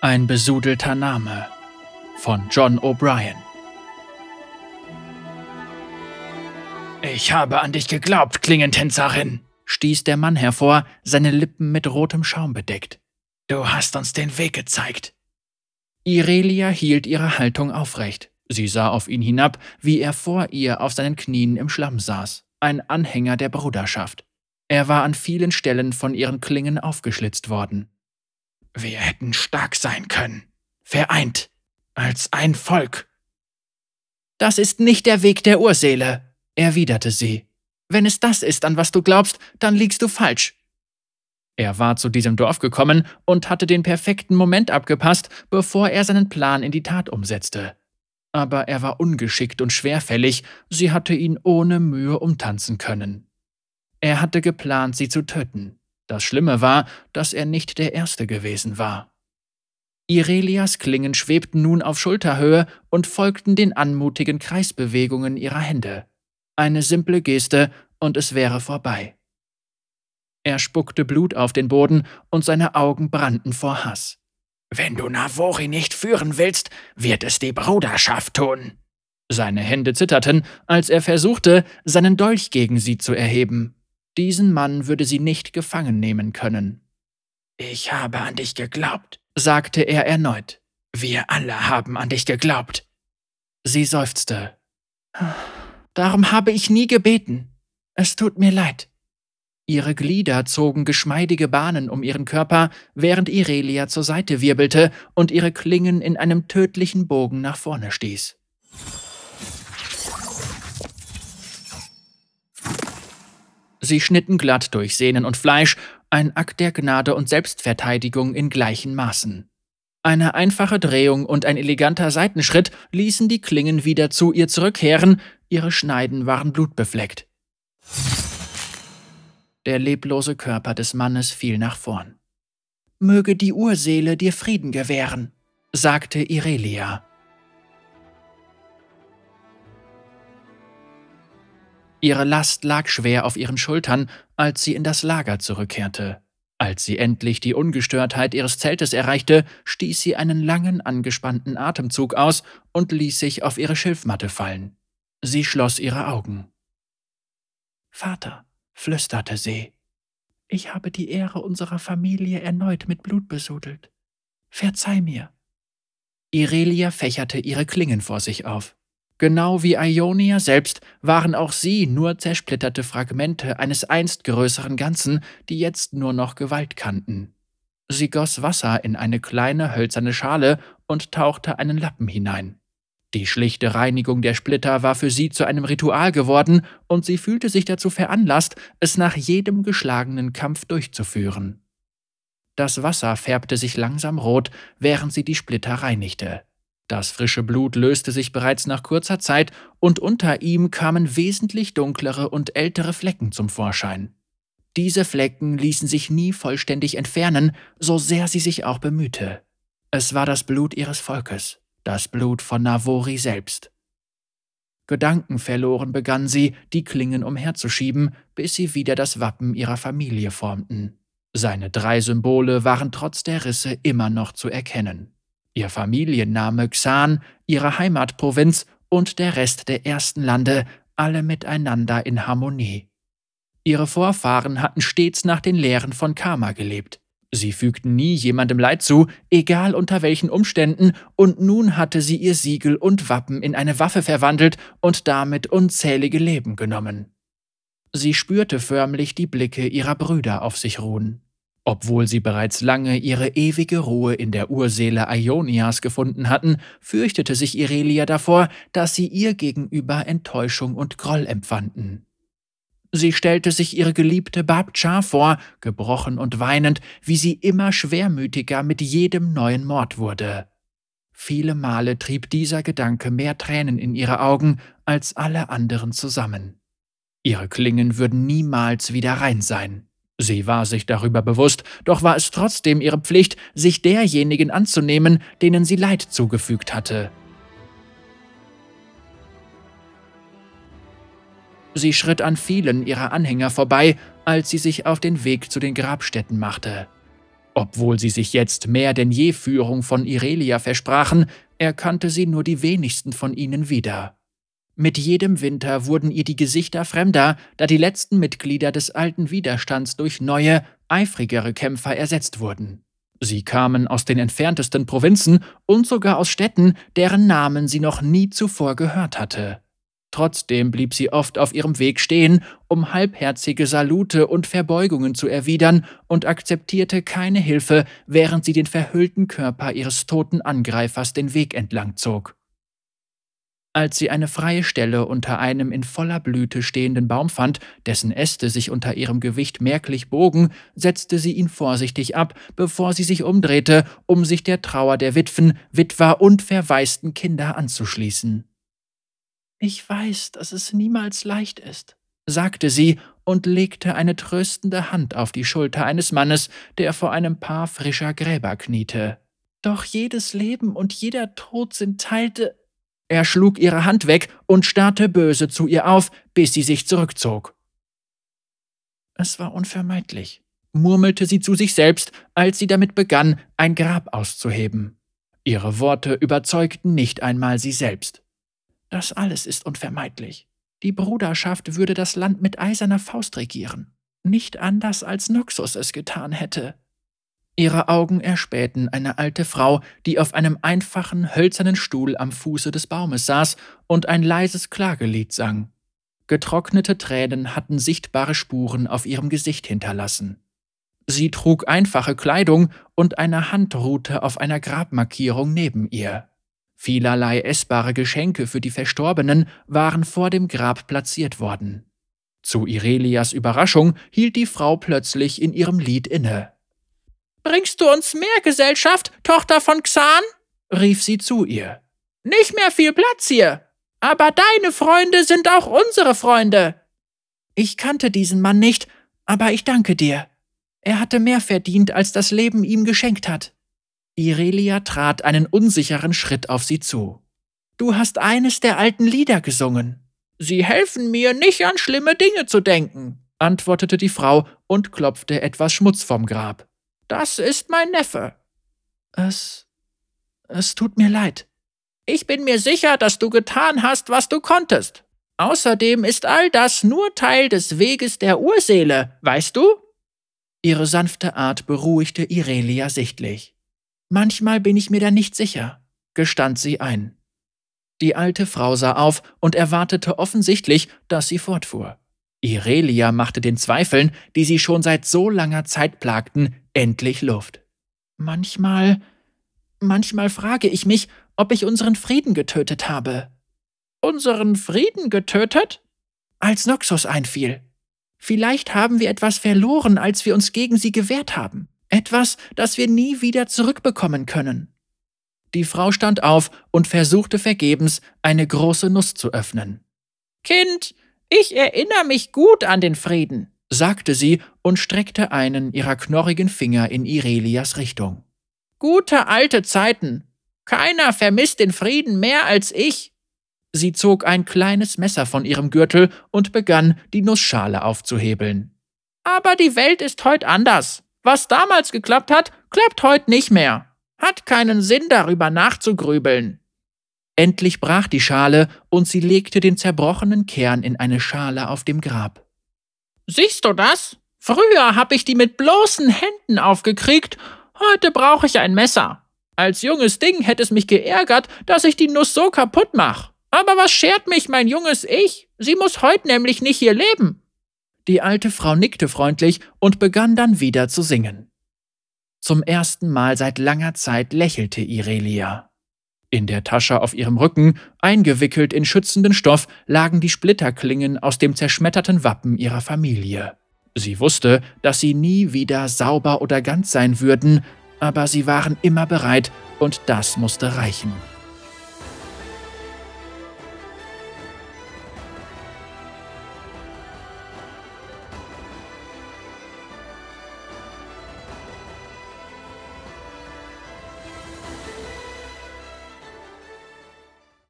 Ein besudelter Name von John O'Brien. Ich habe an dich geglaubt, Klingentänzerin, stieß der Mann hervor, seine Lippen mit rotem Schaum bedeckt. Du hast uns den Weg gezeigt. Irelia hielt ihre Haltung aufrecht. Sie sah auf ihn hinab, wie er vor ihr auf seinen Knien im Schlamm saß, ein Anhänger der Bruderschaft. Er war an vielen Stellen von ihren Klingen aufgeschlitzt worden. Wir hätten stark sein können, vereint, als ein Volk. Das ist nicht der Weg der Urseele, erwiderte sie. Wenn es das ist, an was du glaubst, dann liegst du falsch. Er war zu diesem Dorf gekommen und hatte den perfekten Moment abgepasst, bevor er seinen Plan in die Tat umsetzte. Aber er war ungeschickt und schwerfällig, sie hatte ihn ohne Mühe umtanzen können. Er hatte geplant, sie zu töten. Das Schlimme war, dass er nicht der Erste gewesen war. Irelias Klingen schwebten nun auf Schulterhöhe und folgten den anmutigen Kreisbewegungen ihrer Hände. Eine simple Geste, und es wäre vorbei. Er spuckte Blut auf den Boden, und seine Augen brannten vor Hass. Wenn du Navori nicht führen willst, wird es die Bruderschaft tun. Seine Hände zitterten, als er versuchte, seinen Dolch gegen sie zu erheben. Diesen Mann würde sie nicht gefangen nehmen können. Ich habe an dich geglaubt, sagte er erneut. Wir alle haben an dich geglaubt. Sie seufzte. Darum habe ich nie gebeten. Es tut mir leid. Ihre Glieder zogen geschmeidige Bahnen um ihren Körper, während Irelia zur Seite wirbelte und ihre Klingen in einem tödlichen Bogen nach vorne stieß. Sie schnitten glatt durch Sehnen und Fleisch, ein Akt der Gnade und Selbstverteidigung in gleichen Maßen. Eine einfache Drehung und ein eleganter Seitenschritt ließen die Klingen wieder zu ihr zurückkehren, ihre Schneiden waren blutbefleckt. Der leblose Körper des Mannes fiel nach vorn. Möge die Urseele dir Frieden gewähren, sagte Irelia. Ihre Last lag schwer auf ihren Schultern, als sie in das Lager zurückkehrte. Als sie endlich die Ungestörtheit ihres Zeltes erreichte, stieß sie einen langen, angespannten Atemzug aus und ließ sich auf ihre Schilfmatte fallen. Sie schloss ihre Augen. Vater, flüsterte sie, ich habe die Ehre unserer Familie erneut mit Blut besudelt. Verzeih mir. Irelia fächerte ihre Klingen vor sich auf. Genau wie Ionia selbst waren auch sie nur zersplitterte Fragmente eines einst größeren Ganzen, die jetzt nur noch Gewalt kannten. Sie goss Wasser in eine kleine hölzerne Schale und tauchte einen Lappen hinein. Die schlichte Reinigung der Splitter war für sie zu einem Ritual geworden, und sie fühlte sich dazu veranlasst, es nach jedem geschlagenen Kampf durchzuführen. Das Wasser färbte sich langsam rot, während sie die Splitter reinigte. Das frische Blut löste sich bereits nach kurzer Zeit, und unter ihm kamen wesentlich dunklere und ältere Flecken zum Vorschein. Diese Flecken ließen sich nie vollständig entfernen, so sehr sie sich auch bemühte. Es war das Blut ihres Volkes, das Blut von Navori selbst. Gedankenverloren begann sie, die Klingen umherzuschieben, bis sie wieder das Wappen ihrer Familie formten. Seine drei Symbole waren trotz der Risse immer noch zu erkennen ihr Familienname Xan, ihre Heimatprovinz und der Rest der ersten Lande, alle miteinander in Harmonie. Ihre Vorfahren hatten stets nach den Lehren von Karma gelebt. Sie fügten nie jemandem Leid zu, egal unter welchen Umständen, und nun hatte sie ihr Siegel und Wappen in eine Waffe verwandelt und damit unzählige Leben genommen. Sie spürte förmlich die Blicke ihrer Brüder auf sich ruhen. Obwohl sie bereits lange ihre ewige Ruhe in der Urseele Ionias gefunden hatten, fürchtete sich Irelia davor, dass sie ihr gegenüber Enttäuschung und Groll empfanden. Sie stellte sich ihre geliebte Babcha vor, gebrochen und weinend, wie sie immer schwermütiger mit jedem neuen Mord wurde. Viele Male trieb dieser Gedanke mehr Tränen in ihre Augen als alle anderen zusammen. Ihre Klingen würden niemals wieder rein sein. Sie war sich darüber bewusst, doch war es trotzdem ihre Pflicht, sich derjenigen anzunehmen, denen sie Leid zugefügt hatte. Sie schritt an vielen ihrer Anhänger vorbei, als sie sich auf den Weg zu den Grabstätten machte. Obwohl sie sich jetzt mehr denn je Führung von Irelia versprachen, erkannte sie nur die wenigsten von ihnen wieder. Mit jedem Winter wurden ihr die Gesichter fremder, da die letzten Mitglieder des alten Widerstands durch neue, eifrigere Kämpfer ersetzt wurden. Sie kamen aus den entferntesten Provinzen und sogar aus Städten, deren Namen sie noch nie zuvor gehört hatte. Trotzdem blieb sie oft auf ihrem Weg stehen, um halbherzige Salute und Verbeugungen zu erwidern und akzeptierte keine Hilfe, während sie den verhüllten Körper ihres toten Angreifers den Weg entlang zog. Als sie eine freie Stelle unter einem in voller Blüte stehenden Baum fand, dessen Äste sich unter ihrem Gewicht merklich bogen, setzte sie ihn vorsichtig ab, bevor sie sich umdrehte, um sich der Trauer der Witwen, Witwer und verwaisten Kinder anzuschließen. Ich weiß, dass es niemals leicht ist, sagte sie und legte eine tröstende Hand auf die Schulter eines Mannes, der vor einem Paar frischer Gräber kniete. Doch jedes Leben und jeder Tod sind Teil de er schlug ihre Hand weg und starrte böse zu ihr auf, bis sie sich zurückzog. Es war unvermeidlich, murmelte sie zu sich selbst, als sie damit begann, ein Grab auszuheben. Ihre Worte überzeugten nicht einmal sie selbst. Das alles ist unvermeidlich. Die Bruderschaft würde das Land mit eiserner Faust regieren. Nicht anders als Noxus es getan hätte. Ihre Augen erspähten eine alte Frau, die auf einem einfachen, hölzernen Stuhl am Fuße des Baumes saß und ein leises Klagelied sang. Getrocknete Tränen hatten sichtbare Spuren auf ihrem Gesicht hinterlassen. Sie trug einfache Kleidung und eine Hand ruhte auf einer Grabmarkierung neben ihr. Vielerlei essbare Geschenke für die Verstorbenen waren vor dem Grab platziert worden. Zu Irelias Überraschung hielt die Frau plötzlich in ihrem Lied inne. Bringst du uns mehr Gesellschaft, Tochter von Xan? rief sie zu ihr. Nicht mehr viel Platz hier. Aber deine Freunde sind auch unsere Freunde. Ich kannte diesen Mann nicht, aber ich danke dir. Er hatte mehr verdient, als das Leben ihm geschenkt hat. Irelia trat einen unsicheren Schritt auf sie zu. Du hast eines der alten Lieder gesungen. Sie helfen mir, nicht an schlimme Dinge zu denken, antwortete die Frau und klopfte etwas Schmutz vom Grab. Das ist mein Neffe. Es. es tut mir leid. Ich bin mir sicher, dass du getan hast, was du konntest. Außerdem ist all das nur Teil des Weges der Urseele, weißt du? Ihre sanfte Art beruhigte Irelia sichtlich. Manchmal bin ich mir da nicht sicher, gestand sie ein. Die alte Frau sah auf und erwartete offensichtlich, dass sie fortfuhr. Irelia machte den Zweifeln, die sie schon seit so langer Zeit plagten, endlich Luft. Manchmal, manchmal frage ich mich, ob ich unseren Frieden getötet habe. Unseren Frieden getötet? Als Noxus einfiel. Vielleicht haben wir etwas verloren, als wir uns gegen sie gewehrt haben. Etwas, das wir nie wieder zurückbekommen können. Die Frau stand auf und versuchte vergebens, eine große Nuss zu öffnen. Kind, ich erinnere mich gut an den Frieden, sagte sie und streckte einen ihrer knorrigen Finger in Irelias Richtung. Gute alte Zeiten. Keiner vermisst den Frieden mehr als ich. Sie zog ein kleines Messer von ihrem Gürtel und begann, die Nussschale aufzuhebeln. Aber die Welt ist heute anders. Was damals geklappt hat, klappt heute nicht mehr. Hat keinen Sinn, darüber nachzugrübeln. Endlich brach die Schale und sie legte den zerbrochenen Kern in eine Schale auf dem Grab. Siehst du das? Früher hab ich die mit bloßen Händen aufgekriegt, heute brauche ich ein Messer. Als junges Ding hätte es mich geärgert, dass ich die Nuss so kaputt mach. Aber was schert mich mein junges Ich? Sie muss heute nämlich nicht hier leben. Die alte Frau nickte freundlich und begann dann wieder zu singen. Zum ersten Mal seit langer Zeit lächelte Irelia. In der Tasche auf ihrem Rücken, eingewickelt in schützenden Stoff, lagen die Splitterklingen aus dem zerschmetterten Wappen ihrer Familie. Sie wusste, dass sie nie wieder sauber oder ganz sein würden, aber sie waren immer bereit, und das musste reichen.